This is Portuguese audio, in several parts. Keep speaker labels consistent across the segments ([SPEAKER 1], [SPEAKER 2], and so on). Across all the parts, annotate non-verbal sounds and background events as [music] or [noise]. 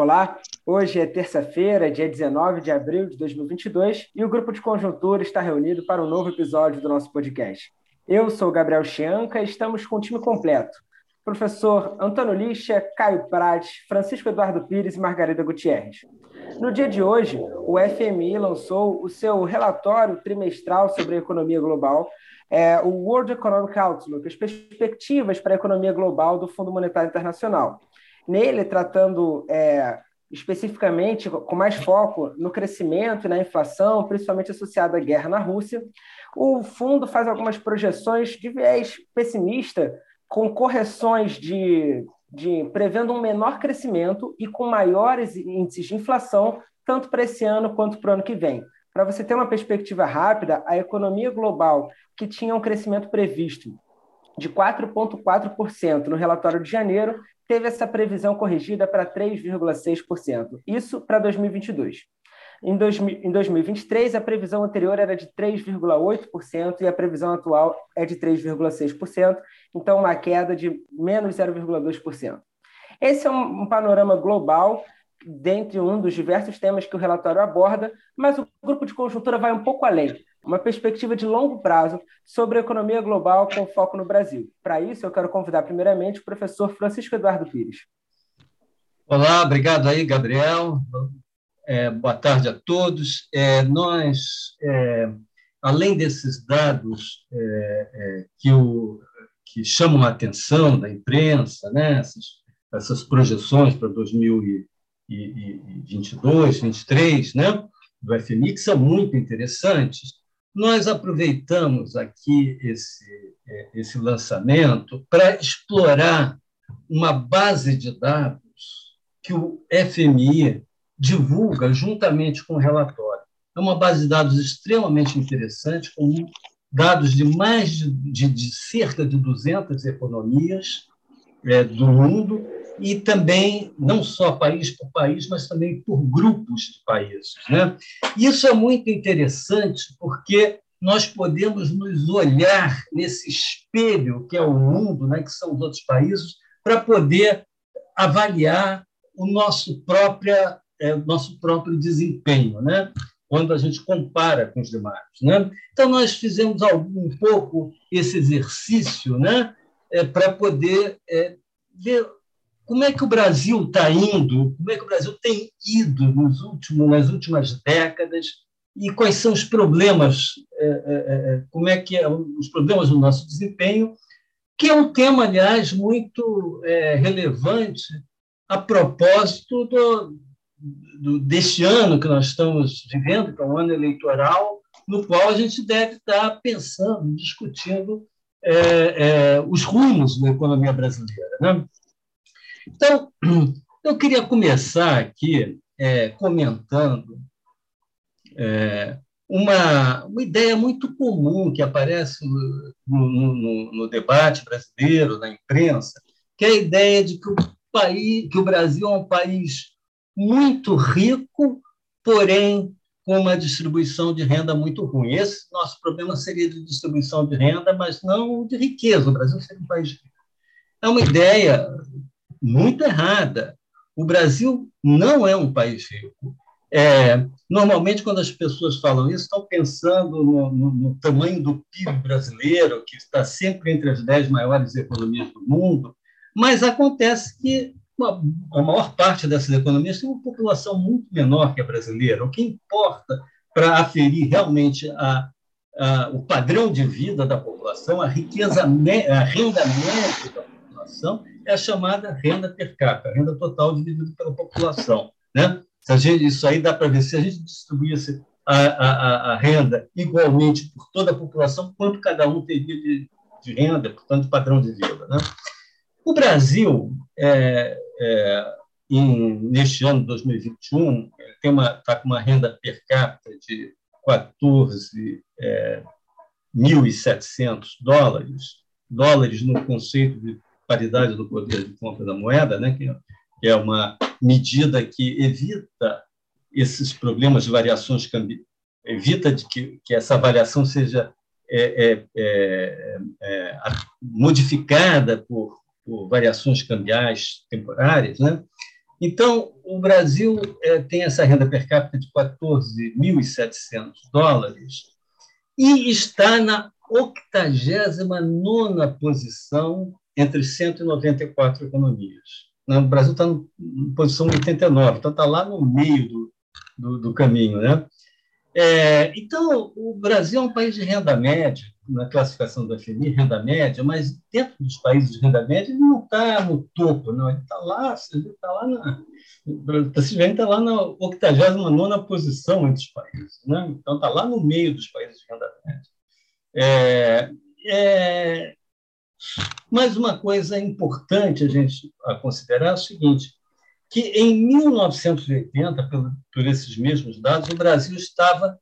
[SPEAKER 1] Olá, hoje é terça-feira, dia 19 de abril de 2022, e o Grupo de Conjuntura está reunido para um novo episódio do nosso podcast. Eu sou Gabriel Chianca e estamos com o time completo. Professor Antônio Lixa, Caio Prates, Francisco Eduardo Pires e Margarida Gutierrez. No dia de hoje, o FMI lançou o seu relatório trimestral sobre a economia global, é, o World Economic Outlook, as perspectivas para a economia global do Fundo Monetário Internacional. Nele, tratando é, especificamente com mais foco no crescimento e na inflação, principalmente associada à guerra na Rússia, o fundo faz algumas projeções de viés pessimista, com correções de, de prevendo um menor crescimento e com maiores índices de inflação, tanto para esse ano quanto para o ano que vem. Para você ter uma perspectiva rápida, a economia global, que tinha um crescimento previsto de 4,4% no relatório de janeiro, teve essa previsão corrigida para 3,6%. Isso para 2022. Em, dois, em 2023, a previsão anterior era de 3,8% e a previsão atual é de 3,6%, então uma queda de menos 0,2%. Esse é um, um panorama global dentre um dos diversos temas que o relatório aborda, mas o grupo de conjuntura vai um pouco além, uma perspectiva de longo prazo sobre a economia global com foco no Brasil. Para isso, eu quero convidar primeiramente o professor Francisco Eduardo Pires.
[SPEAKER 2] Olá, obrigado aí, Gabriel. É, boa tarde a todos. É, nós, é, além desses dados é, é, que, o, que chamam a atenção da imprensa, né, essas, essas projeções para 2020, 2022, 2023, né, do FMI, que são muito interessantes, nós aproveitamos aqui esse, é, esse lançamento para explorar uma base de dados que o FMI divulga juntamente com o relatório. É uma base de dados extremamente interessante, com dados de mais de, de, de cerca de 200 economias é, do mundo, e também não só país por país, mas também por grupos de países. Né? Isso é muito interessante porque nós podemos nos olhar nesse espelho que é o mundo, né, que são os outros países, para poder avaliar o nosso, própria, é, nosso próprio desempenho, né? quando a gente compara com os demais. Né? Então, nós fizemos algum, um pouco esse exercício né? É, para poder é, ver como é que o Brasil está indo, como é que o Brasil tem ido nos últimos, nas últimas décadas e quais são os problemas, é, é, é, como é que é os problemas do nosso desempenho, que é um tema, aliás, muito relevante a propósito do, do, deste ano que nós estamos vivendo, que é um ano eleitoral, no qual a gente deve estar pensando, discutindo é, é, os rumos da economia brasileira. Né? Então, [clears throat] eu queria começar aqui é, comentando é, uma, uma ideia muito comum que aparece no, no, no, debate brasileiro, na imprensa, que é a ideia de que o, país, que o Brasil é um país muito rico, porém com uma distribuição de renda muito ruim. Esse nosso problema seria de distribuição de renda, mas não de riqueza. O Brasil seria um país rico. É uma ideia muito errada. O Brasil não é um país rico. É, normalmente, quando as pessoas falam isso, estão pensando no, no, no, tamanho do PIB brasileiro, que está sempre entre as dez maiores economias do mundo, mas acontece que uma, a maior parte dessas economias tem uma população muito menor que a brasileira. O que importa para aferir realmente a, a, o padrão de vida da população, a riqueza, a renda média da população, é a chamada renda per capita, renda total dividida pela população. Né? Gente, isso aí dá para ver, se a gente distribuísse a, a, a, renda igualmente por toda a população, quanto cada um teria de, de renda, portanto, padrão de vida. Né? O Brasil, é, é, em, neste ano de 2021, está com uma renda per capita de 14.700 é, dólares, dólares no conceito de paridade do poder de compra da moeda, né, que é uma medida que evita esses problemas de variações cambiais, evita de que, que essa variação seja é, é, é, é modificada por, por, variações cambiais temporárias, né? Então, o Brasil é, tem essa renda per capita de 14.700 dólares e está na 89 posição entre 194 economias. O Brasil está em posição 89, então está lá no meio do, do, do caminho. Né? É, então, o Brasil é um país de renda média, na classificação do FMI, renda média, mas dentro dos países de renda média ele não está no topo, não, ele está lá, está lá na. Está lá na 89 posição entre os países. Né? Então, está lá no meio dos países de renda média. É, é, mas uma coisa importante a gente a considerar é o seguinte, que em 1980, por, esses mesmos dados, o Brasil estava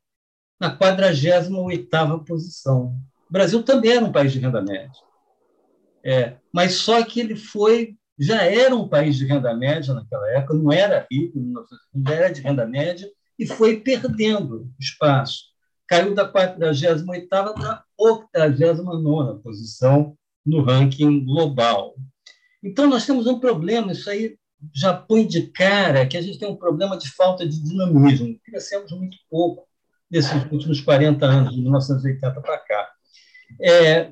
[SPEAKER 2] na 48ª posição. O Brasil também era um país de renda média. É, mas só que ele foi, já era um país de renda média naquela época, não era rico, não era de renda média, e foi perdendo espaço. Caiu da 48ª para a 89ª posição no ranking global. Então, nós temos um problema, isso aí já põe de cara que a gente tem um problema de falta de dinamismo. Crescemos muito pouco nesses últimos 40 anos, de 1980 para cá. É,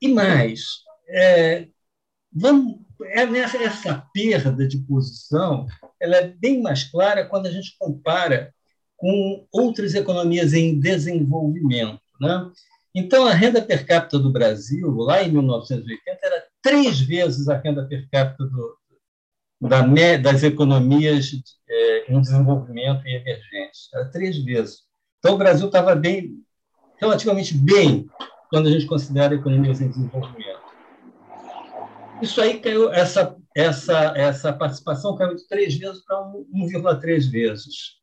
[SPEAKER 2] e mais, é, vamos, é, essa perda de posição ela é bem mais clara quando a gente compara com outras economias em desenvolvimento. Né? Então, a renda per capita do Brasil, lá em 1980, era três vezes a renda per capita do, da, das economias é, em desenvolvimento e emergência. Era três vezes. Então, o Brasil estava bem, relativamente bem, quando a gente considera economias em desenvolvimento. Isso aí caiu, essa, essa, essa participação caiu de três vezes para 1,3 vezes.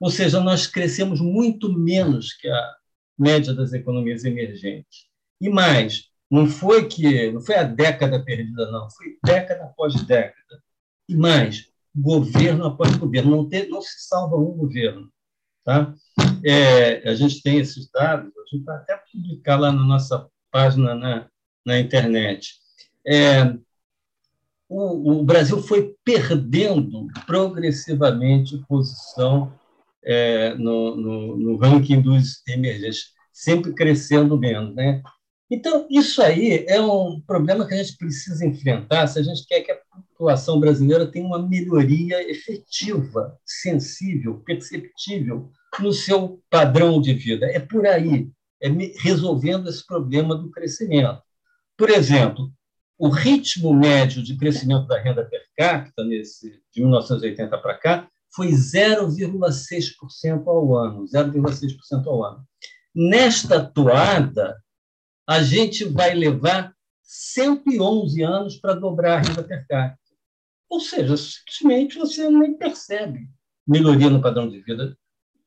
[SPEAKER 2] Ou seja, nós crescemos muito menos que a média das economias emergentes. E mais, não foi que não foi a década perdida, não, foi década após década. E mais, governo após governo. Não, tem, não se salva um governo. Tá? É, a gente tem esses dados, a gente vai até publicar lá na nossa página na, na internet. É, o, o, Brasil foi perdendo progressivamente posição é, no, no, no, ranking dos emergentes, sempre crescendo menos. Né? Então, isso aí é um problema que a gente precisa enfrentar se a gente quer que a população brasileira tenha uma melhoria efetiva, sensível, perceptível no seu padrão de vida. É por aí, é resolvendo esse problema do crescimento. Por exemplo, o ritmo médio de crescimento da renda per capita nesse de 1980 para cá foi 0,6% ao ano, 0,6% ao ano. Nesta toada, a gente vai levar 111 anos para dobrar a renda per capita. Ou seja, simplesmente você nem percebe melhoria no padrão de vida.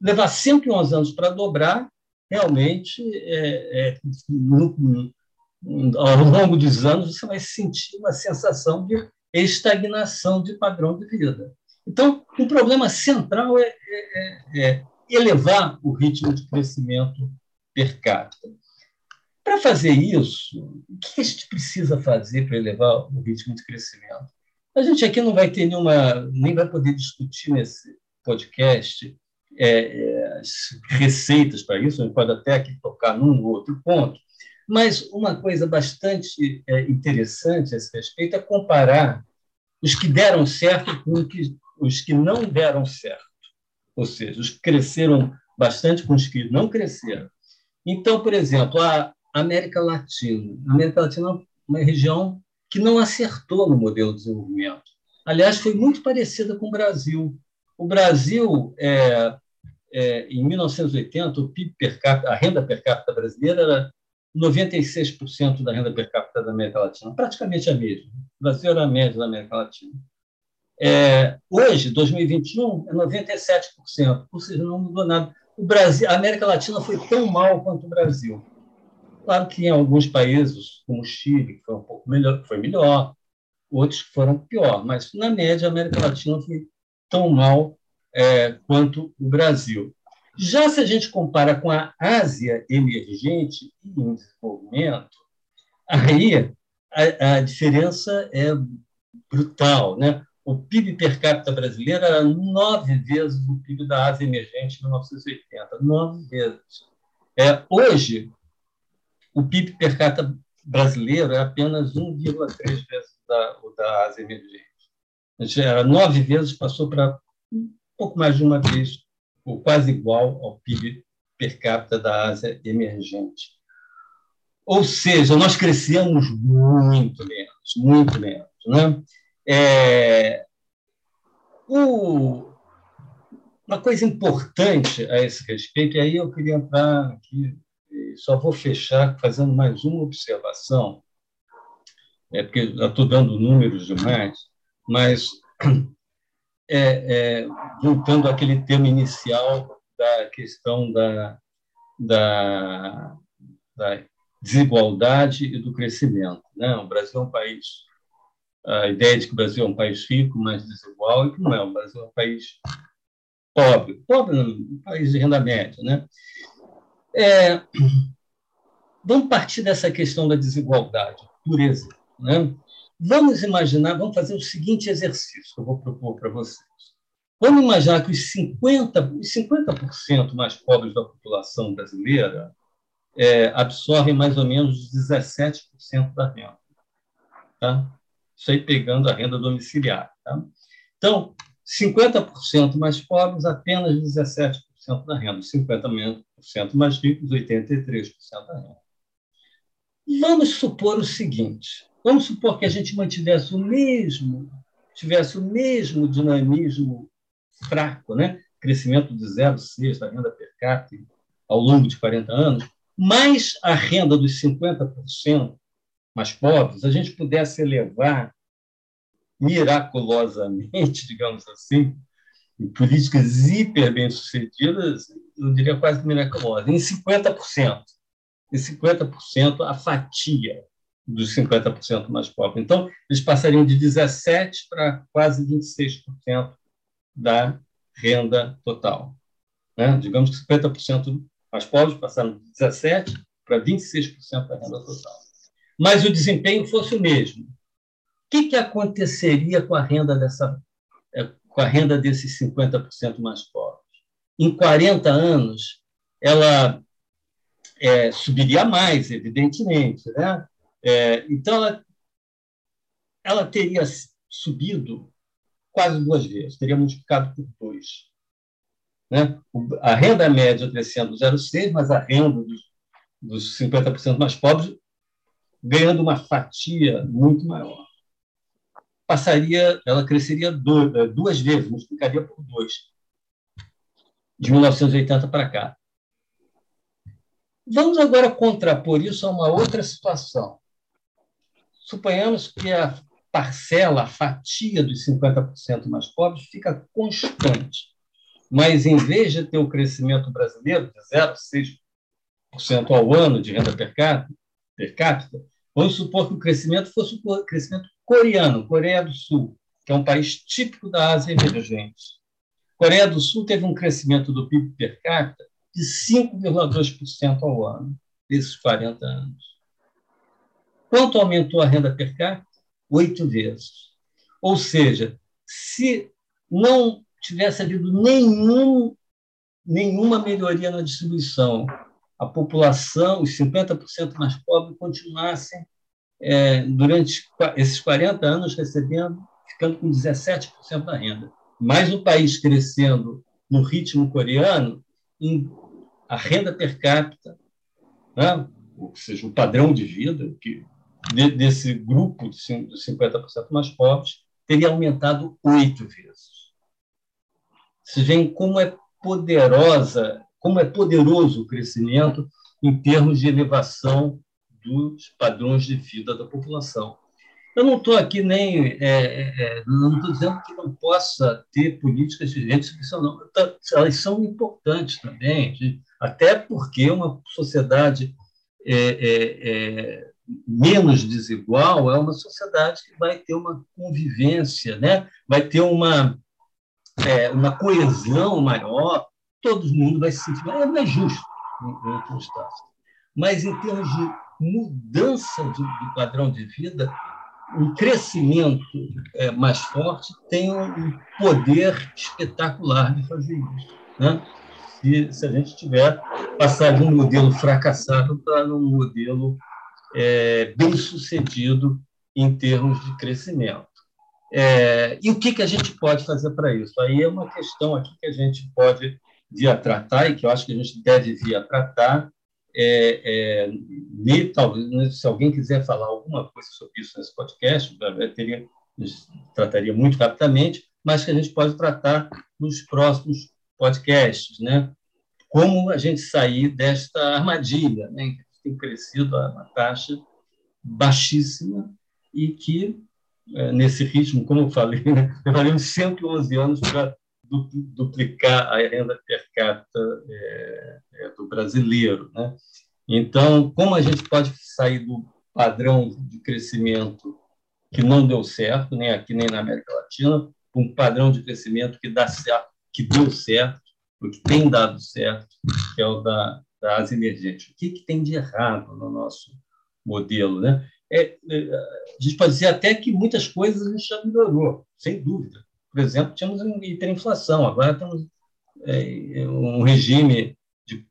[SPEAKER 2] Levar 111 anos para dobrar, realmente, é, é, no, ao longo dos anos, você vai sentir uma sensação de estagnação de padrão de vida. Então, o problema central é, é, é elevar o ritmo de crescimento per capita. Para fazer isso, o que a gente precisa fazer para elevar o ritmo de crescimento? A gente aqui não vai ter nenhuma, nem vai poder discutir nesse podcast é, receitas para isso, a gente pode até aqui tocar num ou outro ponto, mas uma coisa bastante é, interessante a esse respeito é comparar os que deram certo com os que os que não deram certo, ou seja, os que cresceram bastante com os que não cresceram. Então, por exemplo, a América Latina. A América Latina é uma região que não acertou no modelo de desenvolvimento. Aliás, foi muito parecida com o Brasil. O Brasil, é, é, em 1980, o PIB per capita, a renda per capita brasileira era 96% da renda per capita da América Latina, praticamente a mesma. O Brasil era a média da América Latina. É, hoje, 2021, é 97%, ou seja, não mudou nada. O Brasil, a América Latina foi tão mal quanto o Brasil. Claro que em alguns países, como o Chile, que foi um pouco melhor, foi melhor, outros foram pior, mas na média a América Latina foi tão mal é, quanto o Brasil. Já se a gente compara com a Ásia emergente e em desenvolvimento, aí a, a diferença é brutal, né? O PIB per capita brasileiro era nove vezes o PIB da Ásia emergente em 1980. Nove vezes. É, hoje, o PIB per capita brasileiro é apenas 1,3 vezes da, o da Ásia emergente. Era nove vezes, passou para um pouco mais de uma vez, ou quase igual ao PIB per capita da Ásia emergente. Ou seja, nós crescemos muito menos, muito menos. Né? É, o, uma coisa importante a esse respeito, e aí eu queria entrar aqui, só vou fechar fazendo mais uma observação, é porque já estou dando números demais, mas [clears throat] é, é, voltando àquele tema inicial da questão da, da, da desigualdade e do crescimento. Né? O Brasil é um país. A ideia de que o Brasil é um país rico, mas desigual, e que não é. O Brasil é um país pobre. Pobre, um país de renda média. Né? É, vamos partir dessa questão da desigualdade, exemplo. Né? Vamos imaginar, vamos fazer o seguinte exercício que eu vou propor para vocês. Vamos imaginar que os 50%, os 50% mais pobres da população brasileira é, absorvem mais ou menos 17% da renda. Tá? Isso aí pegando a renda domiciliar. Tá? Então, 50% mais pobres, apenas 17% da renda. 50% mais ricos, 83% da renda. Vamos supor o seguinte: Vamos supor que a gente mantivesse o mesmo, tivesse o mesmo dinamismo fraco, né? crescimento de 0,6 da renda per capita ao longo de 40 anos, mais a renda dos 50% mais pobres, a gente pudesse elevar miraculosamente, [laughs] digamos assim, políticas hiper bem-sucedidas, eu diria quase miraculosas, em 50%. Em 50% a fatia dos 50% mais pobres. Então, eles passariam de 17% para quase 26% da renda total. Né? Digamos que 50% mais pobres passaram de 17% para 26% da renda total. Mas o desempenho fosse o mesmo. O que, que aconteceria com a renda dessa é, com a renda desses 50% mais pobres? Em 40 anos, ela é, subiria mais, evidentemente, né? É, então, ela, ela teria subido quase duas vezes, teria multiplicado por dois. Né? A renda média crescendo 0,6, mas a renda dos, dos 50% mais pobres ganhando uma fatia muito maior. Passaria, ela cresceria duas, é, duas vezes, multiplicaria por dois, de 1980 para cá. Vamos agora contrapor isso a uma outra situação. Suponhamos que a parcela, a fatia dos 50% mais pobres fica constante. Mas, em vez de ter o crescimento brasileiro de 0,6% ao ano de renda per capita, per capita, vamos supor que o crescimento fosse o crescimento coreano, Coreia do Sul, que é um país típico da Ásia emergente. Coreia do Sul teve um crescimento do PIB per capita de 5,2% ao ano, nesses 40 anos. Quanto aumentou a renda per capita? Oito vezes. Ou seja, se não tivesse havido nenhum, nenhuma melhoria na distribuição, a população, os 50% mais pobres, continuassem é, durante esses 40 anos recebendo, ficando com 17% da renda. Mais o país crescendo no ritmo coreano, a renda per capita, né, ou seja, o padrão de vida, que de, desse grupo de 50% mais pobres teria aumentado oito vezes. Se vê como é poderosa, como é poderoso o crescimento em termos de elevação dos padrões de vida da população. Eu não estou aqui nem. É, é, é não estou dizendo que não possa ter políticas de gentrificação, não. Elas são importantes também, até porque uma sociedade é, é, é menos desigual é uma sociedade que vai ter uma convivência, né? vai ter uma, uma coesão maior, todo mundo vai se sentir. É, não é justo, em outros Mas, em termos de mudança de padrão de vida, um crescimento é, mais forte tem um poder espetacular de fazer isso. Né? Se, se a gente tiver passado de um modelo fracassado para um modelo é, bem sucedido em termos de crescimento. É, e o que, que a gente pode fazer para isso? Aí é uma questão aqui que a gente pode vir a tratar e que eu acho que a gente deve vir a tratar, é, é, talvez, né, se alguém quiser falar alguma coisa sobre isso nesse podcast, teria, trataria muito rapidamente, mas que a gente pode tratar nos próximos podcasts, né? Como a gente sair desta armadilha, né? Que tem crescido a uma taxa baixíssima e que é, nesse ritmo, como eu falei, né? levaremos 111 anos para duplicar a renda per capita é, é, do brasileiro. Né? Então, como a gente pode sair do padrão de crescimento que não deu certo, nem aqui nem na América Latina, um padrão de crescimento que dá certo, que deu certo, o que tem dado certo, que é o da, da Ásia emergente. O que, que tem de errado no nosso modelo, né? É, é, a gente pode dizer até que muitas coisas a gente já melhorou, sem dúvida. Por exemplo, tínhamos hiperinflação, agora temos é, um regime de,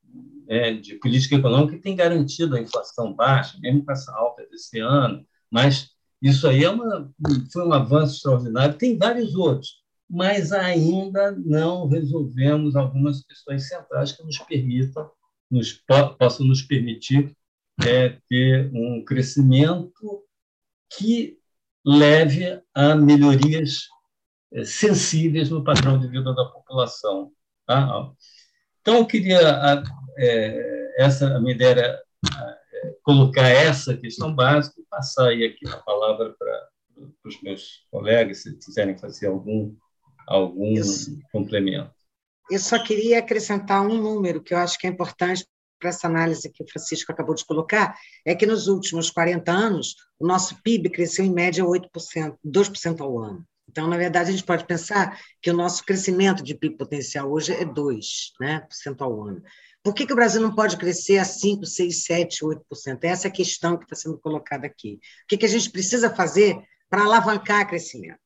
[SPEAKER 2] é, de, política econômica que tem garantido a inflação baixa, mesmo com essa alta desse ano, mas isso aí é uma, foi um avanço extraordinário. Tem vários outros, mas ainda não resolvemos algumas questões centrais que nos permitam, nos, possam nos permitir é, ter um crescimento que leve a melhorias é, sensíveis no padrão de vida da população. Tá? Então, eu queria, é, essa a minha ideia era é, colocar essa questão básica e passar aí aqui a palavra para os meus colegas, se quiserem fazer algum, algum Isso. complemento.
[SPEAKER 3] Eu só queria acrescentar um número que eu acho que é importante para essa análise que o Francisco acabou de colocar, é que nos últimos 40 anos, o nosso PIB cresceu em média 8%, 2% ao ano. Então, na verdade, a gente pode pensar que o nosso crescimento de PIB potencial hoje é 2% né, ao ano. Por que, que o Brasil não pode crescer a 5%, 6%, 7%, 8%? Essa é a questão que está sendo colocada aqui. O que, que a gente precisa fazer para alavancar crescimento?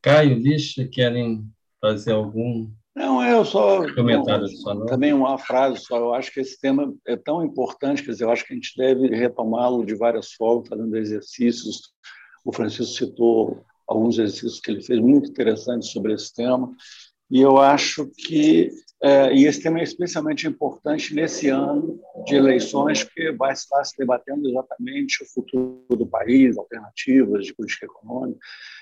[SPEAKER 2] Caio, Lixa, querem fazer algum
[SPEAKER 4] não, eu só. Comentário só não. Também uma frase só. Eu acho que esse tema é tão importante, quer dizer, eu acho que a gente deve retomá-lo de várias formas, fazendo exercícios. O Francisco citou alguns exercícios que ele fez muito interessantes sobre esse tema. E eu acho que é, e esse tema é especialmente importante nesse ano de eleições, que vai estar se debatendo exatamente o futuro do país, alternativas de política econômica,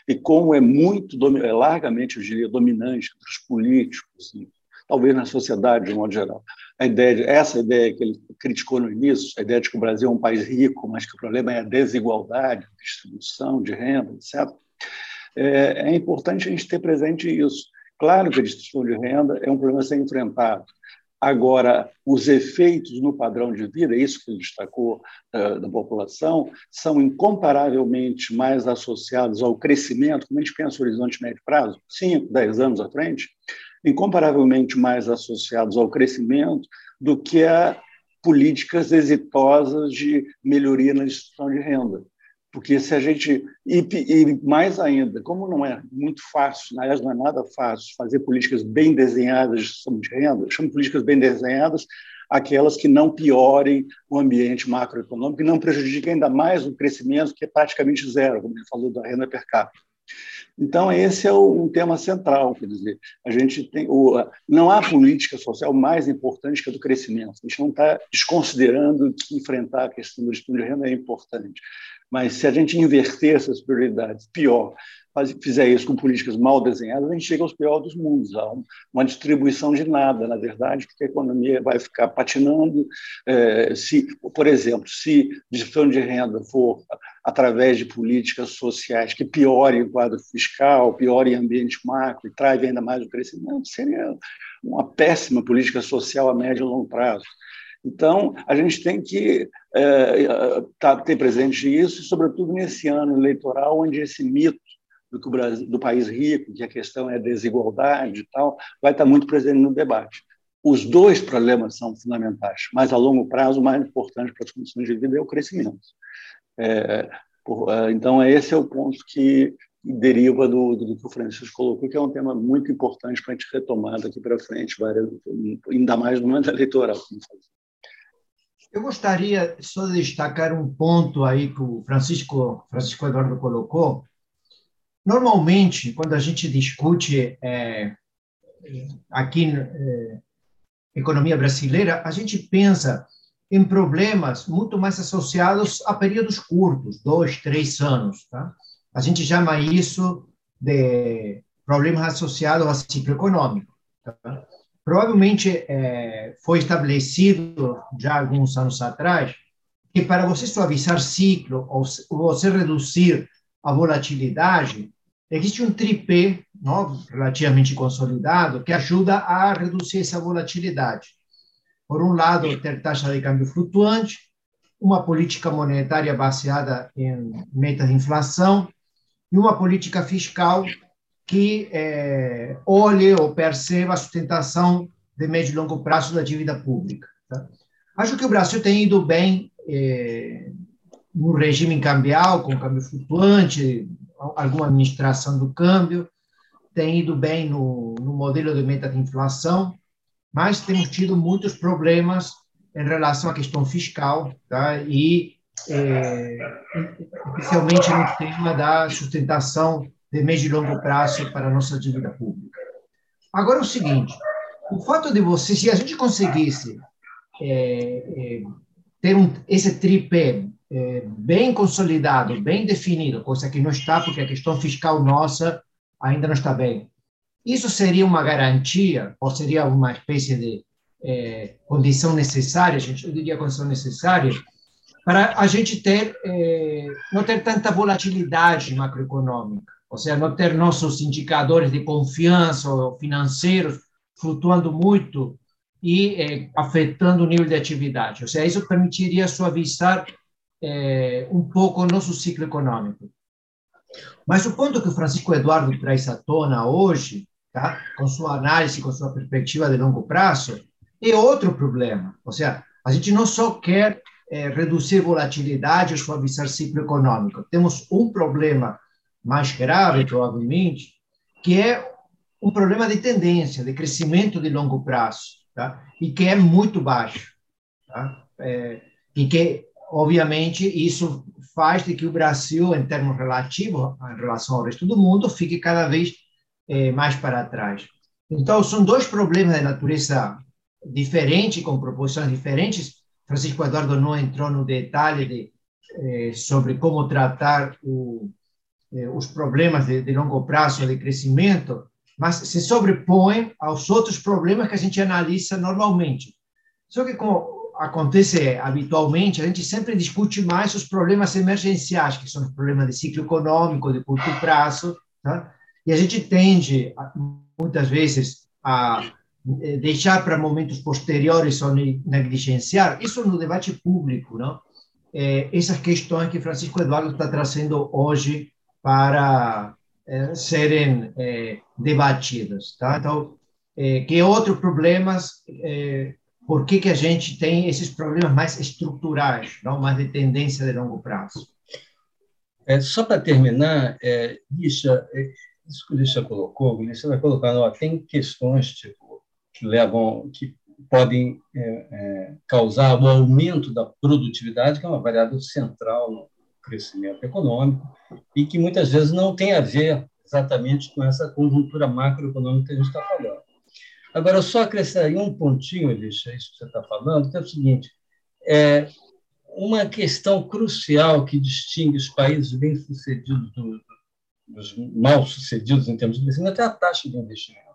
[SPEAKER 4] e como é muito, é largamente, eu diria, dominante entre os políticos, e talvez na sociedade de um modo geral. A ideia de, essa ideia que ele criticou no início, a ideia de que o Brasil é um país rico, mas que o problema é a desigualdade, distribuição de renda, etc. É, é importante a gente ter presente isso. Claro que a distribuição de renda é um problema a ser enfrentado. Agora, os efeitos no padrão de vida, isso que destacou uh, da população, são incomparavelmente mais associados ao crescimento, como a gente pensa no horizonte médio prazo, 5, 10 anos à frente, incomparavelmente mais associados ao crescimento do que a políticas exitosas de melhoria na distribuição de renda. Porque se a gente. E, e, mais ainda, como não é muito fácil, aliás, não é nada fácil fazer políticas bem desenhadas de gestão de renda, chamo políticas bem desenhadas aquelas que não piorem o ambiente macroeconômico e não prejudiquem ainda mais o crescimento, que é praticamente zero, como ele falou da renda per capita. Então, esse é um tema central, quer dizer, a gente tem o, não há política social mais importante que a do crescimento. A gente não está desconsiderando que enfrentar a questão do estudo de renda é importante. Mas se a gente inverter essas prioridades, pior, fizer isso com políticas mal desenhadas, a gente chega aos piores dos mundos, a uma distribuição de nada, na verdade, porque a economia vai ficar patinando. É, se, por exemplo, se distribuição de renda for através de políticas sociais que piorem o quadro fiscal, piorem o ambiente macro e travem ainda mais o crescimento, seria uma péssima política social a médio e longo prazo. Então, a gente tem que é, tá, ter presente isso, sobretudo nesse ano eleitoral, onde esse mito do, que o Brasil, do país rico, que a questão é desigualdade e tal, vai estar muito presente no debate. os dois problemas são fundamentais, mas a longo prazo, o mais importante para as condições de vida é o crescimento. É, por, é, então, esse é o ponto que deriva do, do, que o Francisco colocou, que é um tema muito importante para a gente retomar daqui para frente, ainda mais no momento eleitoral.
[SPEAKER 5] Eu gostaria só de destacar um ponto aí que o Francisco, Francisco Eduardo colocou. Normalmente, quando a gente discute é, aqui é, economia brasileira, a gente pensa em problemas muito mais associados a períodos curtos, dois, três anos. Tá? A gente chama isso de problemas associados ao ciclo econômico. Tá? Provavelmente é, foi estabelecido já alguns anos atrás que para você suavizar ciclo ou você reduzir a volatilidade, existe um tripé não, relativamente consolidado que ajuda a reduzir essa volatilidade. Por um lado, ter taxa de câmbio flutuante, uma política monetária baseada em metas de inflação e uma política fiscal que é, olhe ou perceba a sustentação de médio e longo prazo da dívida pública. Tá? Acho que o Brasil tem ido bem é, no regime cambial, com câmbio flutuante, alguma administração do câmbio, tem ido bem no, no modelo de meta de inflação, mas temos tido muitos problemas em relação à questão fiscal, tá? e é, especialmente no tema da sustentação de médio e longo prazo para a nossa dívida pública. Agora, o seguinte, o fato de você, se a gente conseguisse é, é, ter um, esse tripé é, bem consolidado, bem definido, coisa que não está, porque a questão fiscal nossa ainda não está bem. Isso seria uma garantia, ou seria uma espécie de é, condição necessária, a gente eu diria condição necessária, para a gente ter, é, não ter tanta volatilidade macroeconômica, ou seja, não ter nossos indicadores de confiança ou financeiros flutuando muito e é, afetando o nível de atividade. Ou seja, isso permitiria suavizar é, um pouco o nosso ciclo econômico. Mas o ponto que o Francisco Eduardo traz à tona hoje, tá? com sua análise, com sua perspectiva de longo prazo, é outro problema. Ou seja, a gente não só quer é, reduzir volatilidade ou suavizar ciclo econômico. Temos um problema mais grave, provavelmente, que é um problema de tendência, de crescimento de longo prazo, tá? e que é muito baixo. Tá? É, e que, obviamente, isso faz de que o Brasil, em termos relativos, em relação ao resto do mundo, fique cada vez é, mais para trás. Então, são dois problemas de natureza diferente, com proposições diferentes. Francisco Eduardo não entrou no detalhe de, é, sobre como tratar o, é, os problemas de, de longo prazo de crescimento, mas se sobrepõem aos outros problemas que a gente analisa normalmente. Só que, como acontece habitualmente, a gente sempre discute mais os problemas emergenciais, que são os problemas de ciclo econômico, de curto prazo, tá? e a gente tende, muitas vezes, a eh, deixar para momentos posteriores ou negligenciar, isso no debate público, não? É, essas questões que Francisco Eduardo está trazendo hoje para é, serem é, debatidas. Tá? Então, que outros problemas por que, que a gente tem esses problemas mais estruturais, não mais de tendência de longo prazo?
[SPEAKER 2] É, só para terminar, é, Lixa, é, isso que o Lixa colocou, o vai colocando, ó, tem questões tipo, que levam, que podem é, é, causar o aumento da produtividade, que é uma variável central no crescimento econômico, e que muitas vezes não tem a ver exatamente com essa conjuntura macroeconômica que a gente está falando. Agora, eu só acrescentaria um pontinho, Elisha, isso que você está falando, que é o seguinte: é uma questão crucial que distingue os países bem-sucedidos do, dos mal-sucedidos em termos de investimento é a taxa de investimento.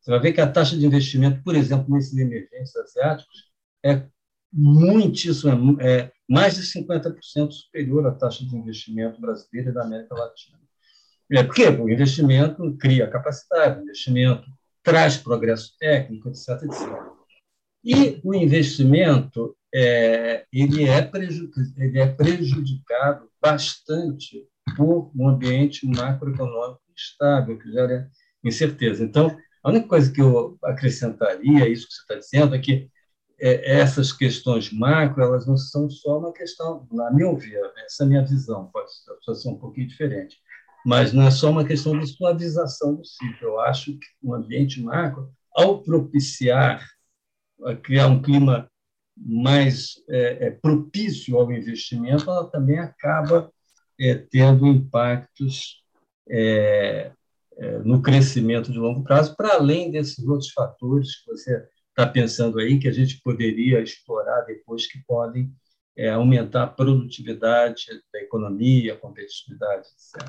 [SPEAKER 2] Você vai ver que a taxa de investimento, por exemplo, nesses emergentes asiáticos, é muitíssimo, é mais de 50% superior à taxa de investimento brasileira e da América Latina. É, por quê? Porque o investimento cria capacidade, o investimento traz progresso técnico, etc. etc. E o investimento é, ele, é ele é prejudicado bastante por um ambiente macroeconômico instável, que gera incerteza. Então, A única coisa que eu acrescentaria, isso que você está dizendo, é que essas questões macro, elas não são só uma questão, na meu ver, essa é a minha visão, pode, ser um pouquinho diferente, mas não é só uma questão de suavização do ciclo. Eu acho que o ambiente macro, ao propiciar, criar um clima mais é, é, propício ao investimento, ela também acaba é, tendo impactos é, é, no crescimento de longo prazo, para além desses outros fatores que você está pensando aí, que a gente poderia explorar depois, que podem é, aumentar a produtividade da economia, a competitividade, etc.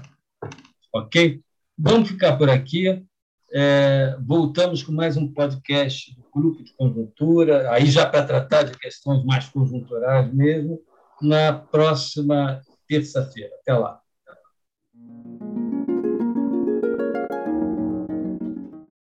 [SPEAKER 2] Ok? Vamos ficar por aqui. É, voltamos com mais um podcast do Grupo de Conjuntura, aí já para tratar de questões mais conjunturais mesmo, na próxima terça-feira. Até lá.